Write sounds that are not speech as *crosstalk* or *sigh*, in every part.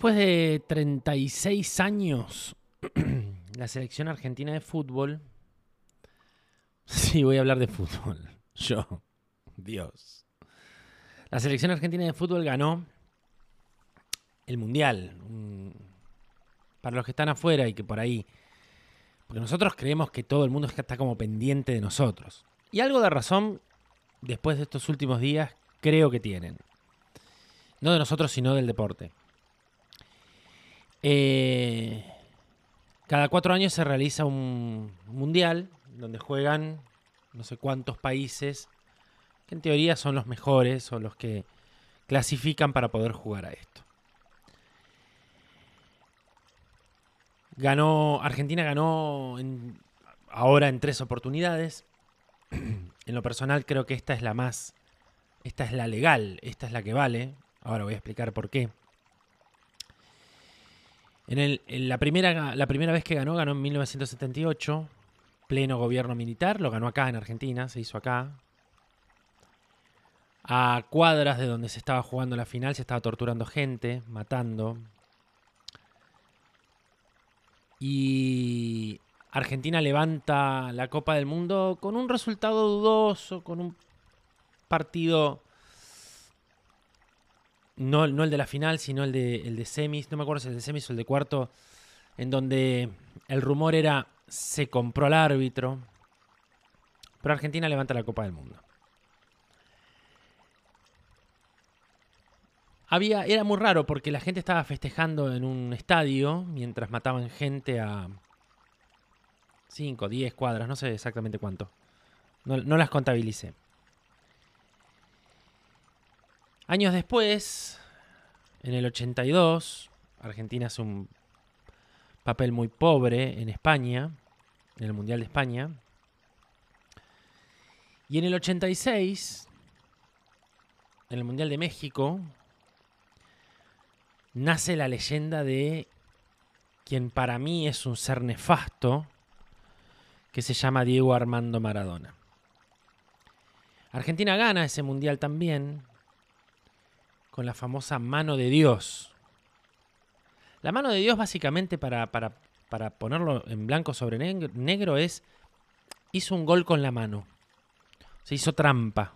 Después de 36 años, *clears throat* la selección argentina de fútbol. *laughs* Sí, voy a hablar de fútbol. *laughs* Yo. Dios. La selección argentina de fútbol ganó el Mundial. Para los que están afuera y que por ahí. Porque nosotros creemos que todo el mundo está como pendiente de nosotros. Y algo de razón, después de estos últimos días, creo que tienen. No de nosotros, sino del deporte. Eh, cada cuatro años se realiza un mundial donde juegan no sé cuántos países que en teoría son los mejores o los que clasifican para poder jugar a esto. Ganó, Argentina ganó ahora en tres oportunidades. *clears throat* en lo personal creo que esta es la más, esta es la legal, esta es la que vale. Ahora voy a explicar por qué. En, la, primera, la primera vez que ganó, ganó en 1978, pleno gobierno militar, lo ganó acá en Argentina, se hizo acá. A cuadras de donde se estaba jugando la final, se estaba torturando gente, matando. Y Argentina levanta la Copa del Mundo con un resultado dudoso, con un partido no, el de la final, sino el de, el de semis, no me acuerdo si el de semis o el de cuarto, en donde el rumor era se compró al árbitro, pero Argentina levanta la Copa del Mundo. Había, era muy raro porque la gente estaba festejando en un estadio mientras mataban gente a 5, 10 cuadras, no sé exactamente cuánto. No, no las contabilicé. Años después, en el 82, Argentina hace un papel muy pobre en España, en el Mundial de España. Y en el 86, en el Mundial de México, nace la leyenda de quien para mí es un ser nefasto, que se llama Diego Armando Maradona. Argentina gana ese mundial también, con la famosa mano de Dios. La mano de Dios básicamente para, para, ponerlo en blanco sobre negro, es, hizo un gol con la mano. Se hizo trampa.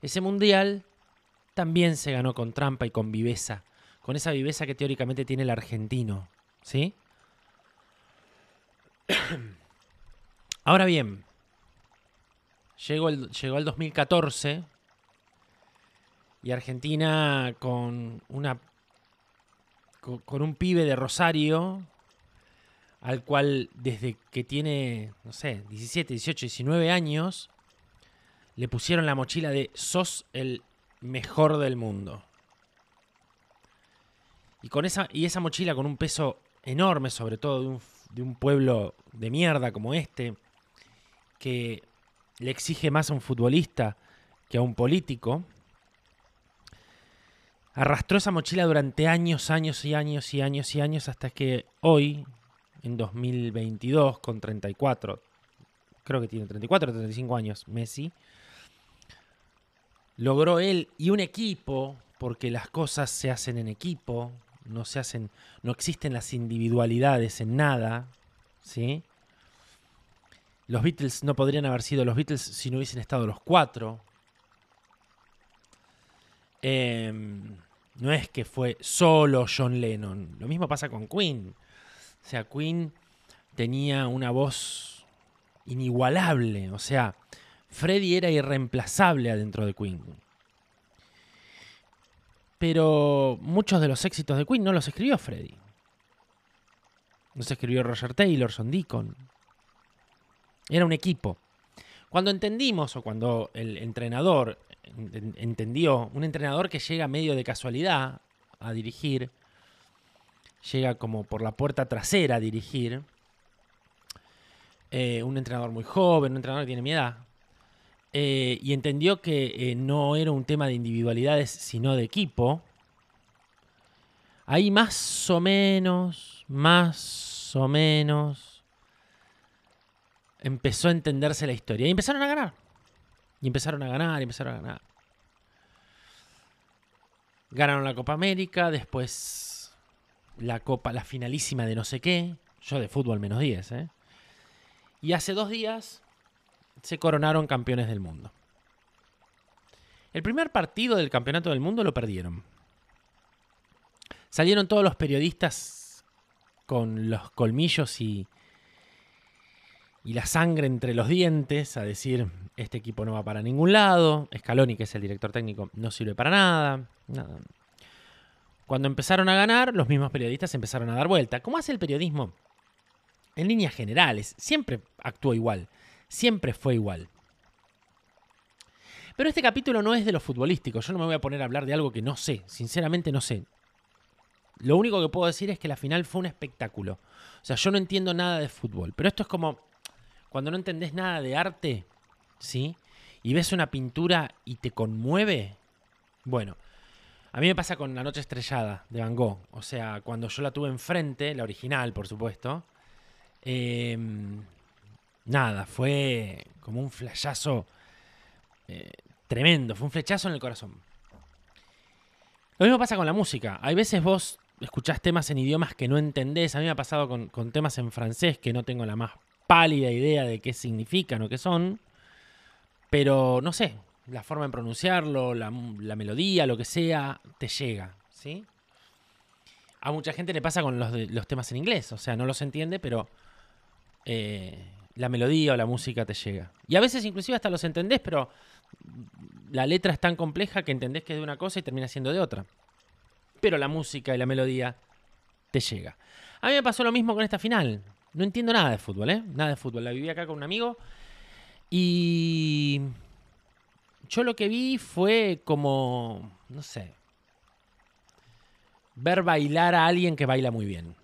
Ese mundial también se ganó con trampa y con viveza. Con esa viveza que teóricamente tiene el argentino. ¿Sí? *clears throat* Ahora bien, llegó el, llegó el 2014 y Argentina con una con, un pibe de Rosario al cual desde que tiene, no sé, 17, 18, 19 años, le pusieron la mochila de sos el mejor del mundo. Y, con esa, y esa mochila con un peso enorme, sobre todo de un, de un pueblo de mierda como este, que le exige más a un futbolista que a un político, arrastró esa mochila durante años, años y años y años y años hasta que hoy, en 2022, con 34, creo que tiene 34 o 35 años, Messi, logró él y un equipo, porque las cosas se hacen en equipo, no se hacen, no existen las individualidades en nada, ¿sí? Los Beatles no podrían haber sido los Beatles si no hubiesen estado los cuatro. Em, no es que fue solo John Lennon. Lo mismo pasa con Queen. O sea, Queen tenía una voz inigualable. O sea, Freddie era irreemplazable adentro de Queen. Pero muchos de los éxitos de Queen no los escribió Freddie. Los escribió Roger Taylor, Son Deacon. Era un equipo. Cuando entendimos o cuando el entrenador entendió, un entrenador que llega medio de casualidad a dirigir, llega como por la puerta trasera a dirigir, eh, un entrenador muy joven, un entrenador que tiene mi edad, eh, y entendió que eh, no era un tema de individualidades, sino de equipo, ahí más o menos, más o menos, empezó a entenderse la historia y empezaron a ganar. Y empezaron a ganar, y empezaron a ganar. Ganaron la Copa América, después la Copa, la finalísima de no sé qué. Yo de fútbol menos 10, ¿eh? Y hace dos días se coronaron campeones del mundo. El primer partido del campeonato del mundo lo perdieron. Salieron todos los periodistas con los colmillos y, y la sangre entre los dientes a decir, este equipo no va para ningún lado, Scaloni, que es el director técnico, no sirve para nada. Cuando empezaron a ganar, los mismos periodistas empezaron a dar vuelta. ¿Cómo hace el periodismo? En líneas generales, siempre actuó igual, siempre fue igual. Pero este capítulo no es de lo futbolístico, yo no me voy a poner a hablar de algo que no sé, sinceramente no sé. Lo único que puedo decir es que la final fue un espectáculo. O sea, yo no entiendo nada de fútbol, pero esto es como cuando no entendés nada de arte, ¿sí? Y ves una pintura y te conmueve. Bueno, a mí me pasa con La Noche Estrellada de Van Gogh. O sea, cuando yo la tuve enfrente, la original, por supuesto, eh, nada, fue como un flashazo eh, tremendo, fue un flechazo en el corazón. Lo mismo pasa con la música. Hay veces vos escuchás temas en idiomas que no entendés. A mí me ha pasado con, con temas en francés que no tengo la más pálida idea de qué significan o qué son. Pero no sé, la forma de pronunciarlo, la, la melodía, lo que sea, te llega. ¿sí? A mucha gente le pasa con los, los temas en inglés. O sea, no los entiende, pero eh, la melodía o la música te llega. Y a veces inclusive hasta los entendés, pero la letra es tan compleja que entendés que es de una cosa y termina siendo de otra. Pero la música y la melodía te llega. A mí me pasó lo mismo con esta final. No entiendo nada de fútbol, ¿eh? Nada de fútbol. La viví acá con un amigo y yo lo que vi fue como, no sé, ver bailar a alguien que baila muy bien.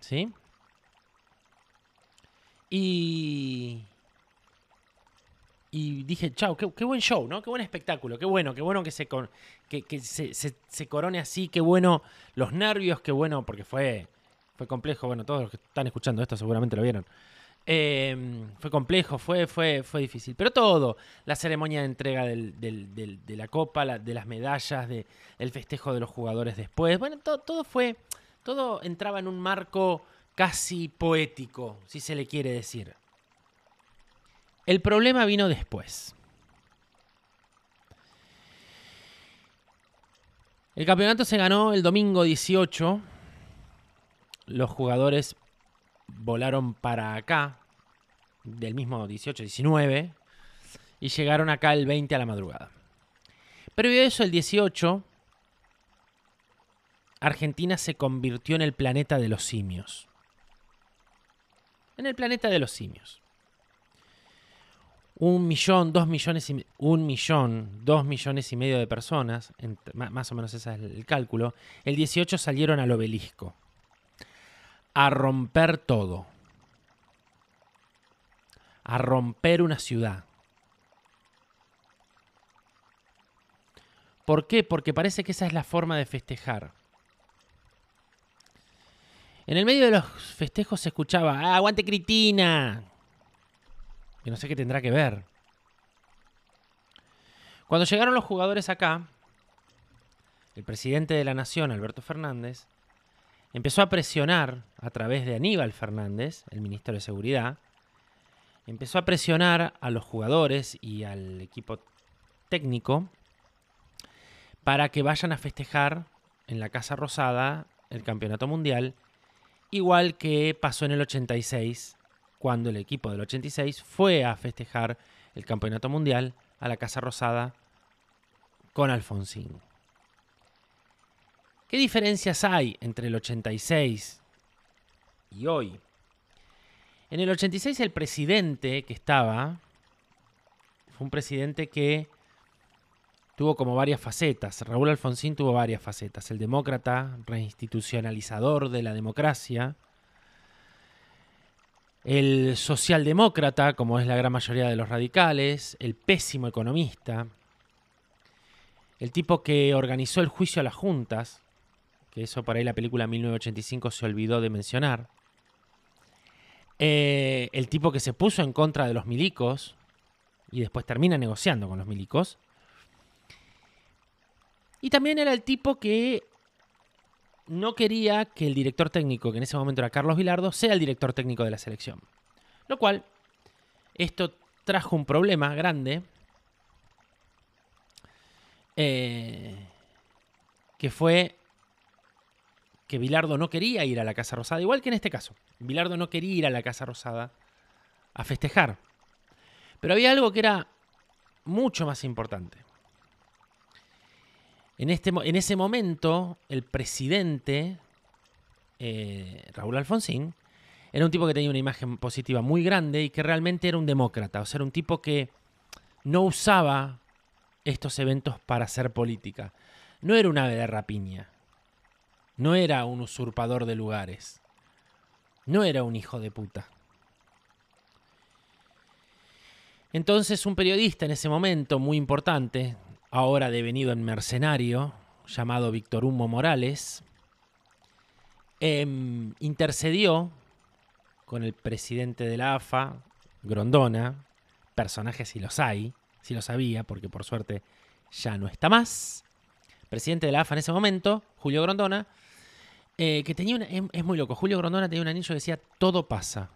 ¿Sí? Y. Y dije, chao, qué, buen show, ¿no? Qué buen espectáculo, qué bueno, qué bueno que se, que, que se, se, corone así, qué bueno los nervios, qué bueno, porque fue, fue complejo, bueno, todos los que están escuchando esto seguramente lo vieron. Eh, fue complejo, fue, fue, fue difícil, pero todo, la ceremonia de entrega de la copa, de las medallas, de, el festejo de los jugadores después, bueno, todo fue, todo entraba en un marco casi poético, si se le quiere decir. El problema vino después. El campeonato se ganó el domingo 18. Los jugadores volaron para acá, del mismo 18-19, y llegaron acá el 20 a la madrugada. Previo a eso, el 18, Argentina se convirtió en el planeta de los simios en el planeta de los simios. Un millón, dos millones y un millón, dos millones y medio de personas, más o menos ese es el cálculo, el 18 salieron al obelisco a romper todo, a romper una ciudad. ¿Por qué? Porque parece que esa es la forma de festejar. En el medio de los festejos se escuchaba, ¡Ah, aguante Critina! Que no sé qué tendrá que ver. Cuando llegaron los jugadores acá, el presidente de la Nación, Alberto Fernández, empezó a presionar a través de Aníbal Fernández, el ministro de Seguridad, empezó a presionar a los jugadores y al equipo técnico para que vayan a festejar en la Casa Rosada el Campeonato Mundial igual que pasó en el 86, cuando el equipo del 86 fue a festejar el Campeonato Mundial a la Casa Rosada con Alfonsín. ¿Qué diferencias hay entre el 86 y hoy? En el 86 el presidente que estaba fue un presidente que tuvo como varias facetas. Raúl Alfonsín tuvo varias facetas. El demócrata, reinstitucionalizador de la democracia. El socialdemócrata, como es la gran mayoría de los radicales. El pésimo economista. El tipo que organizó el juicio a las juntas. Que eso para ahí la película 1985 se olvidó de mencionar. Eh, el tipo que se puso en contra de los milicos y después termina negociando con los milicos Y también era el tipo que no quería que el director técnico, que en ese momento era Carlos Vilardo, sea el director técnico de la selección. Lo cual, esto trajo un problema grande, eh, que fue que Vilardo no quería ir a la Casa Rosada, igual que en este caso. Vilardo no quería ir a la Casa Rosada a festejar. Pero había algo que era mucho más importante. En, este, en ese momento, el presidente, eh, Raúl Alfonsín, era un tipo que tenía una imagen positiva muy grande y que realmente era un demócrata. O sea, era un tipo que no usaba estos eventos para hacer política. No era un ave de rapiña. No era un usurpador de lugares. No era un hijo de puta. Entonces un periodista en ese momento muy importante, ahora devenido en mercenario, llamado Víctor Humo Morales, em, intercedió con el presidente de la AFA, Grondona, personajes si los hay, si lo sabía, porque por suerte ya no está más, presidente de la AFA en ese momento, Julio Grondona, eh, que tenía una, es, muy loco, Julio Grondona tenía un anillo que decía, todo pasa.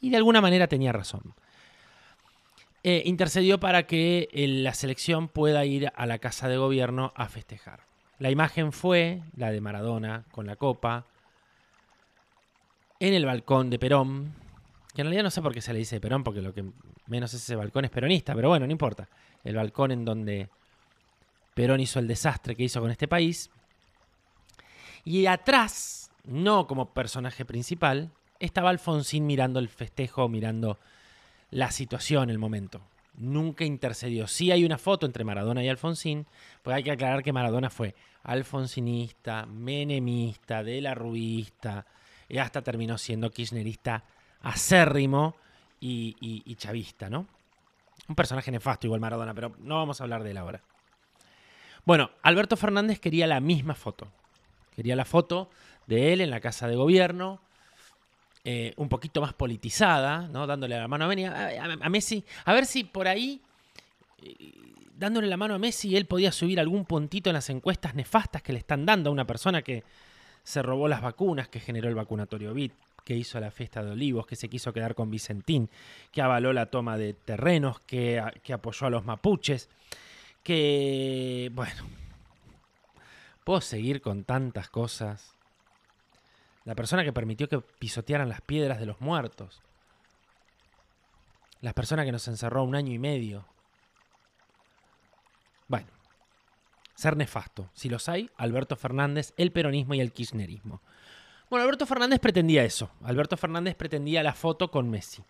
Y de alguna manera tenía razón. Eh, intercedió para que eh, la selección pueda ir a la casa de gobierno a festejar. La imagen fue la de Maradona con la copa en el balcón de Perón, que en realidad no sé por qué se le dice Perón, porque lo que menos es ese balcón es peronista, pero bueno, no importa. El balcón en donde Perón hizo el desastre que hizo con este país. Y atrás, no como personaje principal, estaba Alfonsín mirando el festejo, mirando la situación, el momento. Nunca intercedió. Sí hay una foto entre Maradona y Alfonsín, pues hay que aclarar que Maradona fue alfonsinista, menemista, de la ruista, y hasta terminó siendo kirchnerista acérrimo y, y chavista, ¿no? Un personaje nefasto igual Maradona, pero no vamos a hablar de él ahora. Bueno, Alberto Fernández quería la misma foto. Quería la foto de él en la casa de gobierno, eh, un poquito más politizada, ¿no? Dándole la mano a, Messi. A ver si por ahí, eh, dándole la mano a Messi, él podía subir algún puntito en las encuestas nefastas que le están dando a una persona que se robó las vacunas, que generó el vacunatorio BIT, que hizo la fiesta de olivos, que se quiso quedar con Vicentín, que avaló la toma de terrenos, que apoyó a los mapuches, que, bueno, puedo seguir con tantas cosas la persona que permitió que pisotearan las piedras de los muertos, la persona que nos encerró un año y medio. Bueno, ser nefasto. Si los hay, Alberto Fernández, el peronismo y el kirchnerismo. Bueno, Alberto Fernández pretendía eso. Alberto Fernández pretendía la foto con Messi.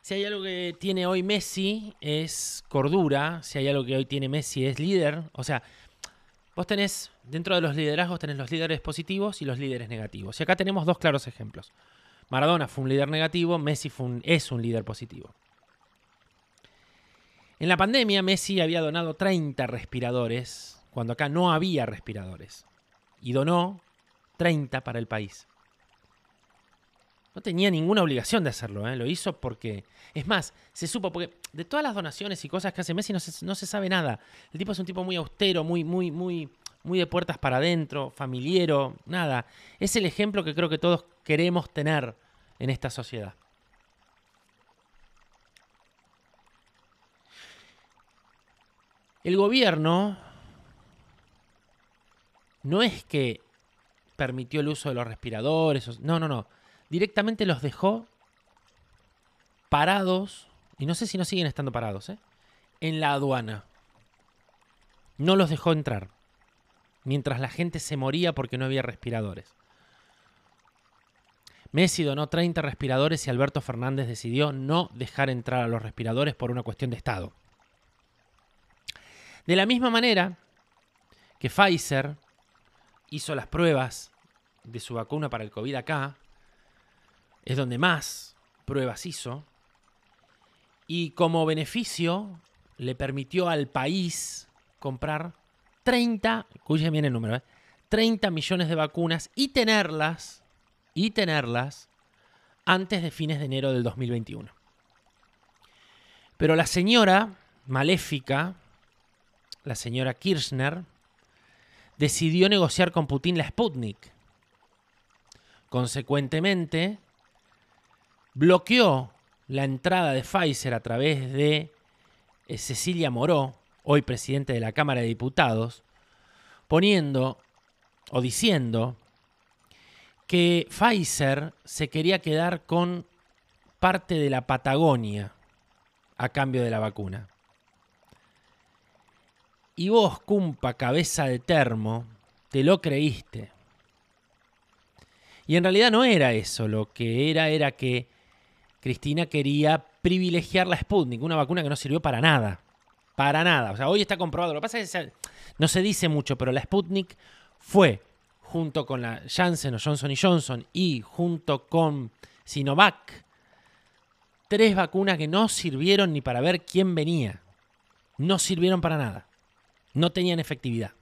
Si hay algo que tiene hoy Messi es cordura, si hay algo que hoy tiene Messi es líder. O sea, Vos tenés, dentro de los liderazgos, tenés los líderes positivos y los líderes negativos. Y acá tenemos dos claros ejemplos. Maradona fue un líder negativo, Messi es un líder positivo. En la pandemia, Messi había donado 30 respiradores, cuando acá no había respiradores. Y donó 30 para el país. No tenía ninguna obligación de hacerlo, ¿eh? lo hizo porque... Es más, se supo, porque de todas las donaciones y cosas que hace Messi no se, no se sabe nada. El tipo es un tipo muy austero, muy, muy, muy, muy de puertas para adentro, familiero, nada. Es el ejemplo que creo que todos queremos tener en esta sociedad. El gobierno no es que permitió el uso de los respiradores, no, no, no directamente los dejó parados, y no sé si no siguen estando parados, ¿eh? en la aduana. No los dejó entrar, mientras la gente se moría porque no había respiradores. Messi donó 30 respiradores y Alberto Fernández decidió no dejar entrar a los respiradores por una cuestión de Estado. De la misma manera que Pfizer hizo las pruebas de su vacuna para el COVID acá, es donde más pruebas hizo, y como beneficio le permitió al país comprar 30, escuchen bien el número, 30 ¿eh? millones de vacunas y tenerlas, y tenerlas antes de fines de enero del 2021. Pero la señora maléfica la señora Kirchner, decidió negociar con Putin la Sputnik. Consecuentemente, bloqueó la entrada de Pfizer a través de eh, Cecilia Moró, hoy presidente de la Cámara de Diputados, poniendo o diciendo que Pfizer se quería quedar con parte de la Patagonia a cambio de la vacuna. Y vos, cumpa cabeza de termo, te lo creíste. Y en realidad no era eso, lo que era era que Cristina quería privilegiar la Sputnik, una vacuna que no sirvió para nada. Para nada. O sea, hoy está comprobado. Lo que pasa es que no se dice mucho, pero la Sputnik fue, junto con la Janssen o Johnson Johnson y junto con Sinovac, tres vacunas que no sirvieron ni para ver quién venía. No sirvieron para nada. No tenían efectividad.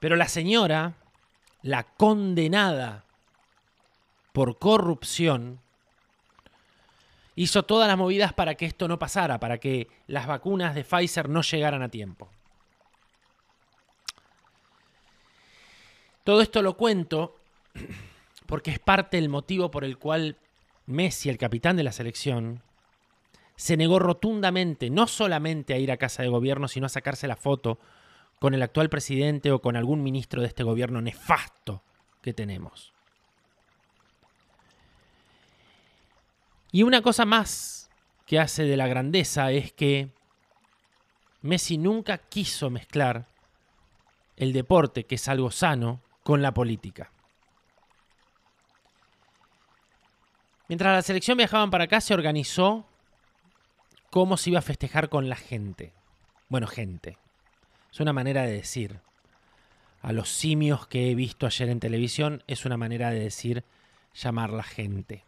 Pero la señora, la condenada por corrupción, hizo todas las movidas para que esto no pasara, para que las vacunas de Pfizer no llegaran a tiempo. Todo esto lo cuento porque es parte del motivo por el cual Messi, el capitán de la selección, se negó rotundamente no solamente a ir a casa de gobierno, sino a sacarse la foto con el actual presidente o con algún ministro de este gobierno nefasto que tenemos. Y una cosa más que hace de la grandeza es que Messi nunca quiso mezclar el deporte, que es algo sano, con la política. Mientras la selección viajaban para acá, se organizó cómo se iba a festejar con la gente. Bueno, gente. Es una manera de decir. A los simios que he visto ayer en televisión es una manera de decir llamar la gente.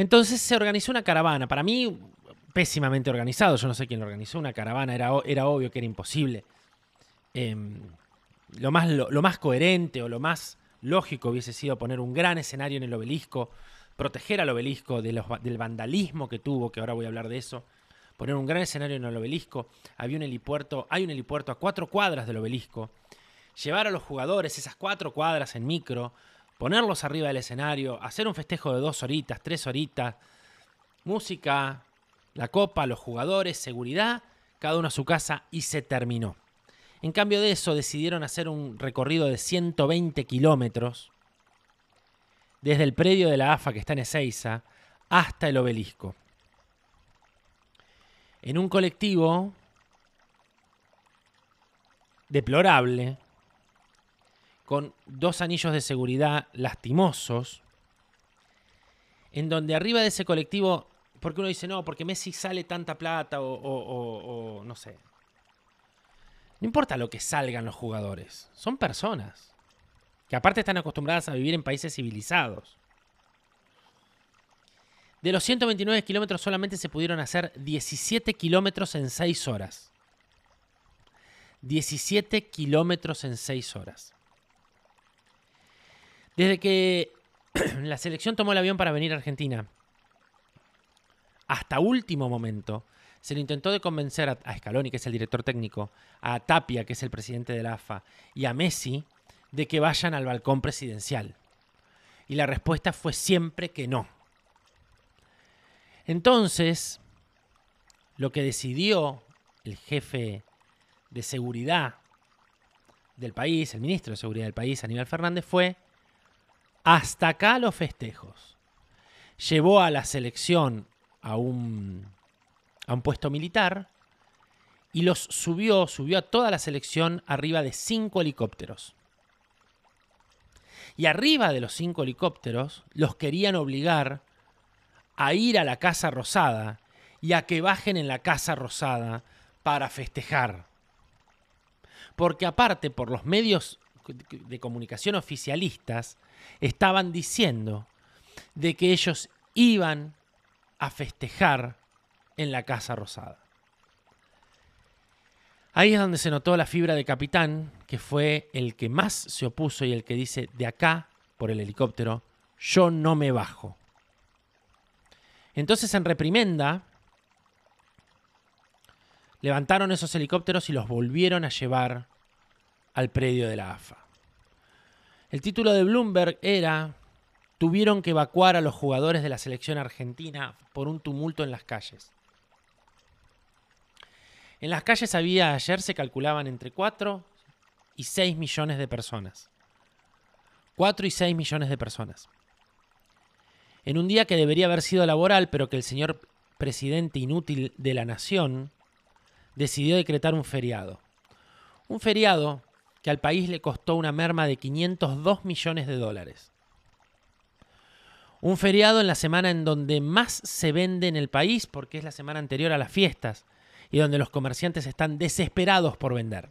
Entonces se organizó una caravana. Para mí, pésimamente organizado. Yo no sé quién lo organizó. Una caravana. Era, era obvio que era imposible. Em, lo, más, lo, más coherente o lo más lógico hubiese sido poner un gran escenario en el obelisco, proteger al obelisco del vandalismo que tuvo, que ahora voy a hablar de eso, poner un gran escenario en el obelisco, había un helipuerto, hay un helipuerto a cuatro cuadras del obelisco, llevar a los jugadores esas cuatro cuadras en micro, ponerlos arriba del escenario, hacer un festejo de dos horitas, tres horitas, música, la copa, los jugadores, seguridad, cada uno a su casa y se terminó. En cambio de eso, decidieron hacer un recorrido de 120 kilómetros desde el predio de la AFA que está en Ezeiza hasta el obelisco. En un colectivo deplorable, con dos anillos de seguridad lastimosos, en donde arriba de ese colectivo, porque uno dice, no, porque Messi sale tanta plata o, no sé, no importa lo que salgan los jugadores, son personas. Que aparte están acostumbradas a vivir en países civilizados. De los 129 kilómetros solamente se pudieron hacer 17 kilómetros en 6 horas. 17 kilómetros en 6 horas. Desde que *clears throat* la selección tomó el avión para venir a Argentina, hasta último momento, se le intentó de convencer a, Scaloni, que es el director técnico, a Tapia, que es el presidente de la AFA, y a Messi de que vayan al balcón presidencial. Y la respuesta fue siempre que no. Entonces, lo que decidió el jefe de seguridad del país, el ministro de seguridad del país, Aníbal Fernández, fue hasta acá los festejos. Llevó a la selección a un a un puesto militar y los subió, subió a toda la selección arriba de cinco helicópteros. Y arriba de los cinco helicópteros los querían obligar a ir a la Casa Rosada y a que bajen en la Casa Rosada para festejar. Porque aparte, por los medios de comunicación oficialistas, estaban diciendo de que ellos iban a festejar en la Casa Rosada. Ahí es donde se notó la fibra de capitán, que fue el que más se opuso y el que dice, de acá, por el helicóptero, yo no me bajo. Entonces en reprimenda, levantaron esos helicópteros y los volvieron a llevar al predio de la AFA. El título de Bloomberg era, tuvieron que evacuar a los jugadores de la selección argentina por un tumulto en las calles. En las calles había, ayer se calculaban entre 4 y 6 millones de personas. 4 y 6 millones de personas. En un día que debería haber sido laboral, pero que el señor presidente inútil de la nación decidió decretar un feriado. Un feriado que al país le costó una merma de 502 millones de dólares. Un feriado en la semana en donde más se vende en el país porque es la semana anterior a las fiestas y donde los comerciantes están desesperados por vender.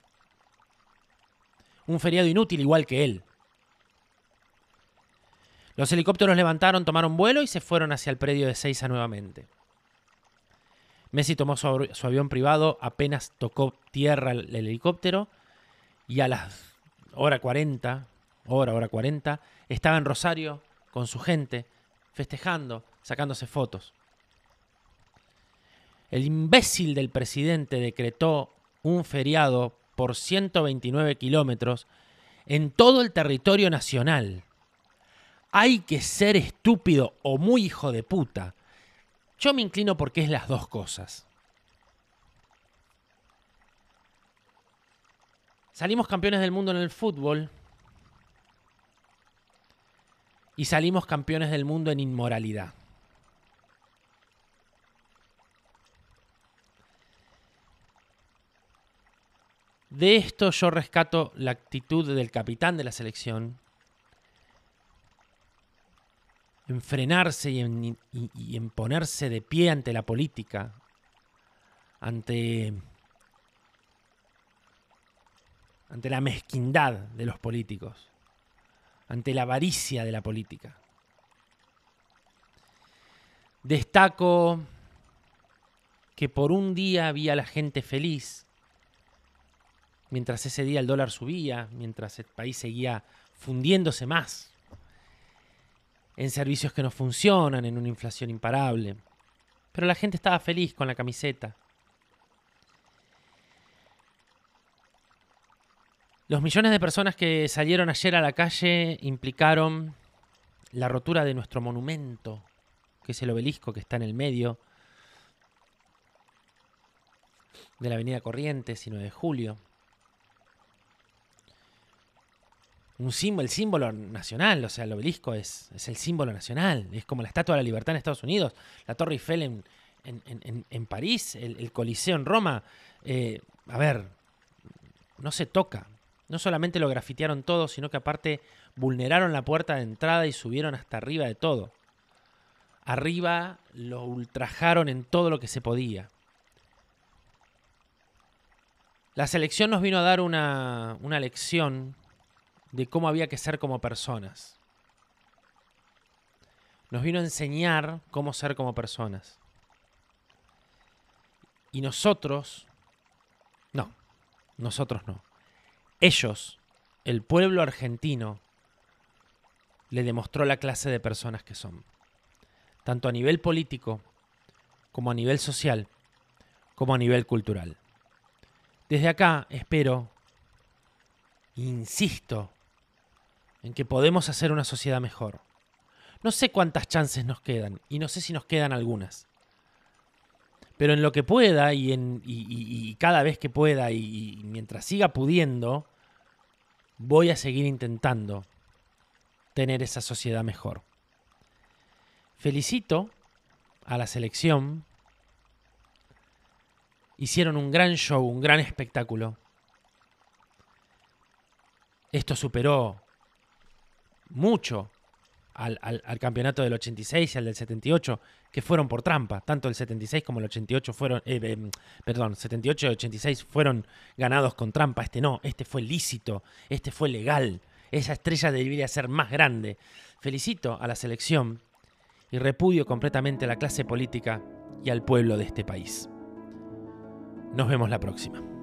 Un feriado inútil igual que él. Los helicópteros levantaron, tomaron vuelo y se fueron hacia el predio de Seiza nuevamente. Messi tomó su, avión privado, apenas tocó tierra el, el helicóptero y a las hora 40, hora, hora 40, estaba en Rosario con su gente, festejando, sacándose fotos. El imbécil del presidente decretó un feriado por 129 kilómetros en todo el territorio nacional. Hay que ser estúpido o muy hijo de puta. Yo me inclino porque es las dos cosas. Salimos campeones del mundo en el fútbol y salimos campeones del mundo en inmoralidad. De esto yo rescato la actitud del capitán de la selección en frenarse y en, ponerse de pie ante la política, ante, ante la mezquindad de los políticos, ante la avaricia de la política. Destaco que por un día había la gente feliz mientras ese día el dólar subía, mientras el país seguía fundiéndose más en servicios que no funcionan, en una inflación imparable. Pero la gente estaba feliz con la camiseta. Los millones de personas que salieron ayer a la calle implicaron la rotura de nuestro monumento, que es el obelisco que está en el medio de la Avenida Corrientes y 9 de Julio. un símbolo, el símbolo nacional, o sea, el obelisco es, es, el símbolo nacional, es como la Estatua de la Libertad en Estados Unidos, la Torre Eiffel en, en, París, el, Coliseo en Roma. Eh, a ver, no se toca. No solamente lo grafitearon todo, sino que aparte vulneraron la puerta de entrada y subieron hasta arriba de todo. Arriba lo ultrajaron en todo lo que se podía. La selección nos vino a dar una, una lección de cómo había que ser como personas. Nos vino a enseñar cómo ser como personas. Y nosotros, no, nosotros no. Ellos, el pueblo argentino, le demostró la clase de personas que son. Tanto a nivel político, como a nivel social, como a nivel cultural. Desde acá espero, insisto, en que podemos hacer una sociedad mejor. No sé cuántas chances nos quedan y no sé si nos quedan algunas. Pero en lo que pueda y, cada vez que pueda y, mientras siga pudiendo, voy a seguir intentando tener esa sociedad mejor. Felicito a la selección. Hicieron un gran show, un gran espectáculo. Esto superó mucho al, campeonato del 86 y al del 78, que fueron por trampa. Tanto el 76 como el 88 fueron, eh, em, perdón, 78 y 86 fueron ganados con trampa. Este no, este fue lícito, este fue legal. Esa estrella debería ser más grande. Felicito a la selección y repudio completamente a la clase política y al pueblo de este país. Nos vemos la próxima.